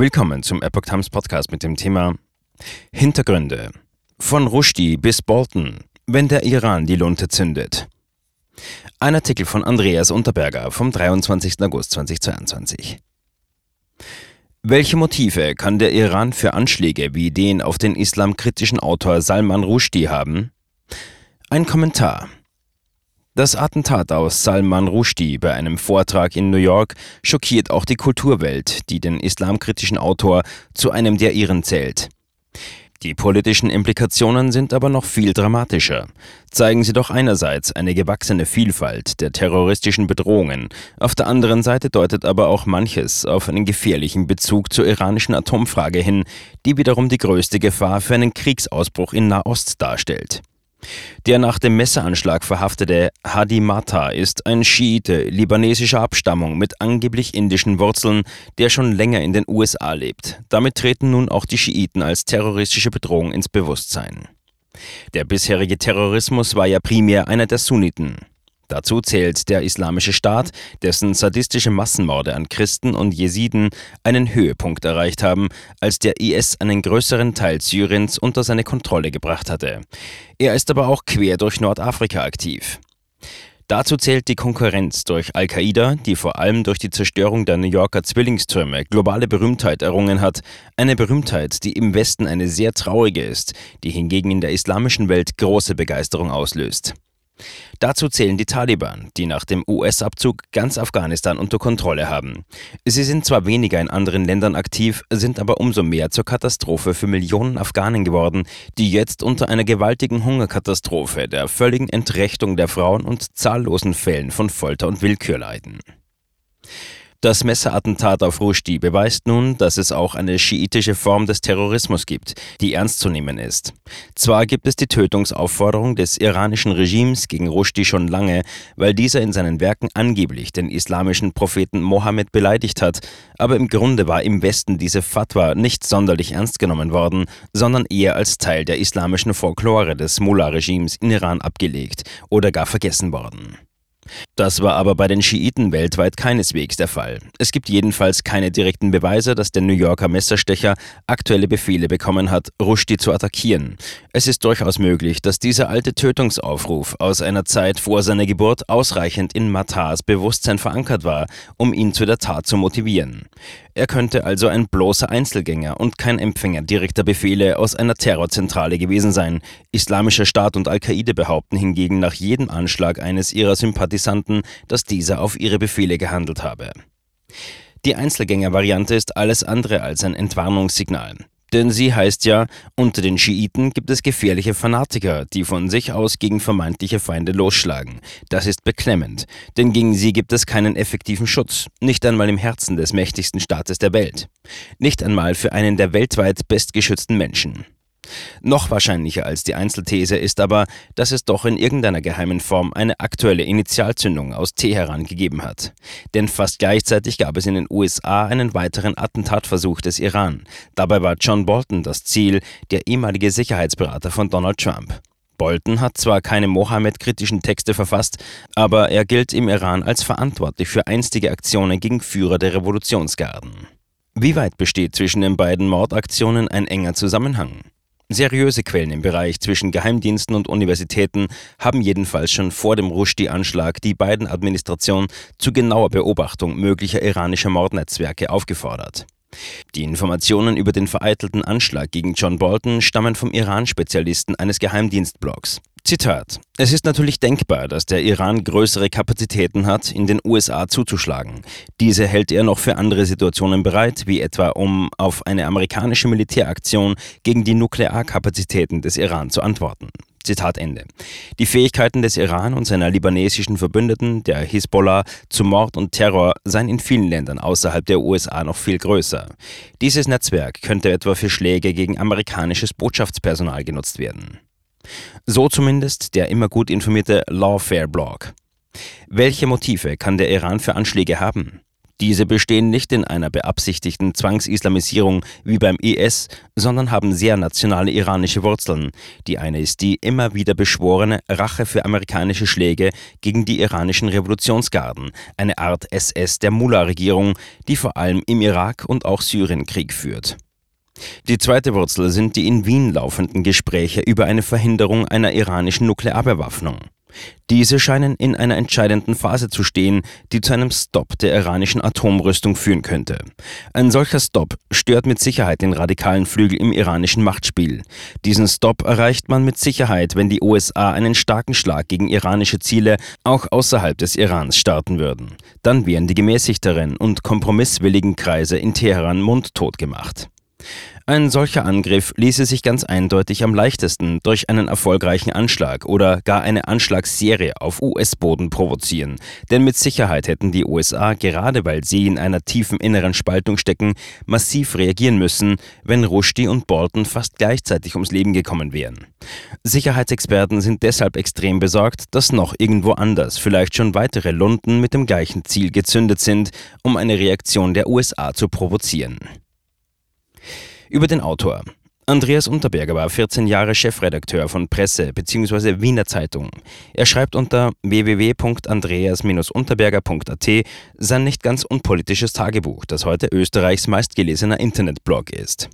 Willkommen zum Epoch Times Podcast mit dem Thema Hintergründe. Von Rushdie bis Bolton, wenn der Iran die Lunte zündet. Ein Artikel von Andreas Unterberger vom 23. August 2022. Welche Motive kann der Iran für Anschläge wie den auf den islamkritischen Autor Salman Rushdie haben? Ein Kommentar. Das Attentat aus Salman Rushdie bei einem Vortrag in New York schockiert auch die Kulturwelt, die den islamkritischen Autor zu einem der ihren zählt. Die politischen Implikationen sind aber noch viel dramatischer. Zeigen sie doch einerseits eine gewachsene Vielfalt der terroristischen Bedrohungen, auf der anderen Seite deutet aber auch manches auf einen gefährlichen Bezug zur iranischen Atomfrage hin, die wiederum die größte Gefahr für einen Kriegsausbruch in Nahost darstellt. Der nach dem Messeranschlag verhaftete Hadi Mata ist ein Schiite libanesischer Abstammung mit angeblich indischen Wurzeln, der schon länger in den USA lebt. Damit treten nun auch die Schiiten als terroristische Bedrohung ins Bewusstsein. Der bisherige Terrorismus war ja primär einer der Sunniten. Dazu zählt der Islamische Staat, dessen sadistische Massenmorde an Christen und Jesiden einen Höhepunkt erreicht haben, als der IS einen größeren Teil Syriens unter seine Kontrolle gebracht hatte. Er ist aber auch quer durch Nordafrika aktiv. Dazu zählt die Konkurrenz durch Al-Qaida, die vor allem durch die Zerstörung der New Yorker Zwillingstürme globale Berühmtheit errungen hat, eine Berühmtheit, die im Westen eine sehr traurige ist, die hingegen in der islamischen Welt große Begeisterung auslöst. Dazu zählen die Taliban, die nach dem US-Abzug ganz Afghanistan unter Kontrolle haben. Sie sind zwar weniger in anderen Ländern aktiv, sind aber umso mehr zur Katastrophe für Millionen Afghanen geworden, die jetzt unter einer gewaltigen Hungerkatastrophe, der völligen Entrechtung der Frauen und zahllosen Fällen von Folter und Willkür leiden. Das Messerattentat auf Rushdie beweist nun, dass es auch eine schiitische Form des Terrorismus gibt, die ernst zu nehmen ist. Zwar gibt es die Tötungsaufforderung des iranischen Regimes gegen Rushdie schon lange, weil dieser in seinen Werken angeblich den islamischen Propheten Mohammed beleidigt hat, aber im Grunde war im Westen diese Fatwa nicht sonderlich ernst genommen worden, sondern eher als Teil der islamischen Folklore des Mullah-Regimes in Iran abgelegt oder gar vergessen worden. Das war aber bei den Schiiten weltweit keineswegs der Fall. Es gibt jedenfalls keine direkten Beweise, dass der New Yorker Messerstecher aktuelle Befehle bekommen hat, Rushdie zu attackieren. Es ist durchaus möglich, dass dieser alte Tötungsaufruf aus einer Zeit vor seiner Geburt ausreichend in Matars Bewusstsein verankert war, um ihn zu der Tat zu motivieren. Er könnte also ein bloßer Einzelgänger und kein Empfänger direkter Befehle aus einer Terrorzentrale gewesen sein. Islamischer Staat und Al-Qaida behaupten hingegen nach jedem Anschlag eines ihrer Sympathisanten, dass dieser auf ihre Befehle gehandelt habe. Die Einzelgänger-Variante ist alles andere als ein Entwarnungssignal. Denn sie heißt ja, unter den Schiiten gibt es gefährliche Fanatiker, die von sich aus gegen vermeintliche Feinde losschlagen. Das ist beklemmend, denn gegen sie gibt es keinen effektiven Schutz, nicht einmal im Herzen des mächtigsten Staates der Welt. Nicht einmal für einen der weltweit bestgeschützten Menschen. Noch wahrscheinlicher als die Einzelthese ist aber, dass es doch in irgendeiner geheimen Form eine aktuelle Initialzündung aus Teheran gegeben hat. Denn fast gleichzeitig gab es in den USA einen weiteren Attentatversuch des Iran. Dabei war John Bolton das Ziel, der ehemalige Sicherheitsberater von Donald Trump. Bolton hat zwar keine Mohammed-kritischen Texte verfasst, aber er gilt im Iran als verantwortlich für einstige Aktionen gegen Führer der Revolutionsgarden. Wie weit besteht zwischen den beiden Mordaktionen ein enger Zusammenhang? Seriöse Quellen im Bereich zwischen Geheimdiensten und Universitäten haben jedenfalls schon vor dem Rushdie-Anschlag die beiden Administrationen zu genauer Beobachtung möglicher iranischer Mordnetzwerke aufgefordert. Die Informationen über den vereitelten Anschlag gegen John Bolton stammen vom Iran-Spezialisten eines Geheimdienstblogs. Zitat. Es ist natürlich denkbar, dass der Iran größere Kapazitäten hat, in den USA zuzuschlagen. Diese hält er noch für andere Situationen bereit, wie etwa um auf eine amerikanische Militäraktion gegen die Nuklearkapazitäten des Iran zu antworten. Zitat Ende. Die Fähigkeiten des Iran und seiner libanesischen Verbündeten, der Hisbollah, zu Mord und Terror seien in vielen Ländern außerhalb der USA noch viel größer. Dieses Netzwerk könnte etwa für Schläge gegen amerikanisches Botschaftspersonal genutzt werden. So zumindest der immer gut informierte Lawfare-Blog. Welche Motive kann der Iran für Anschläge haben? Diese bestehen nicht in einer beabsichtigten Zwangsislamisierung wie beim IS, sondern haben sehr nationale iranische Wurzeln. Die eine ist die immer wieder beschworene Rache für amerikanische Schläge gegen die iranischen Revolutionsgarden, eine Art SS der Mullah-Regierung, die vor allem im Irak und auch Syrien Krieg führt. Die zweite Wurzel sind die in Wien laufenden Gespräche über eine Verhinderung einer iranischen Nuklearbewaffnung. Diese scheinen in einer entscheidenden Phase zu stehen, die zu einem Stopp der iranischen Atomrüstung führen könnte. Ein solcher Stopp stört mit Sicherheit den radikalen Flügel im iranischen Machtspiel. Diesen Stopp erreicht man mit Sicherheit, wenn die USA einen starken Schlag gegen iranische Ziele auch außerhalb des Irans starten würden. Dann wären die gemäßigteren und kompromisswilligen Kreise in Teheran mundtot gemacht. Ein solcher Angriff ließe sich ganz eindeutig am leichtesten durch einen erfolgreichen Anschlag oder gar eine Anschlagsserie auf US-Boden provozieren. Denn mit Sicherheit hätten die USA, gerade weil sie in einer tiefen inneren Spaltung stecken, massiv reagieren müssen, wenn Rushdie und Bolton fast gleichzeitig ums Leben gekommen wären. Sicherheitsexperten sind deshalb extrem besorgt, dass noch irgendwo anders vielleicht schon weitere Lunden mit dem gleichen Ziel gezündet sind, um eine Reaktion der USA zu provozieren. Über den Autor. Andreas Unterberger war 14 Jahre Chefredakteur von Presse bzw. Wiener Zeitung. Er schreibt unter www.andreas-unterberger.at sein nicht ganz unpolitisches Tagebuch, das heute Österreichs meistgelesener Internetblog ist.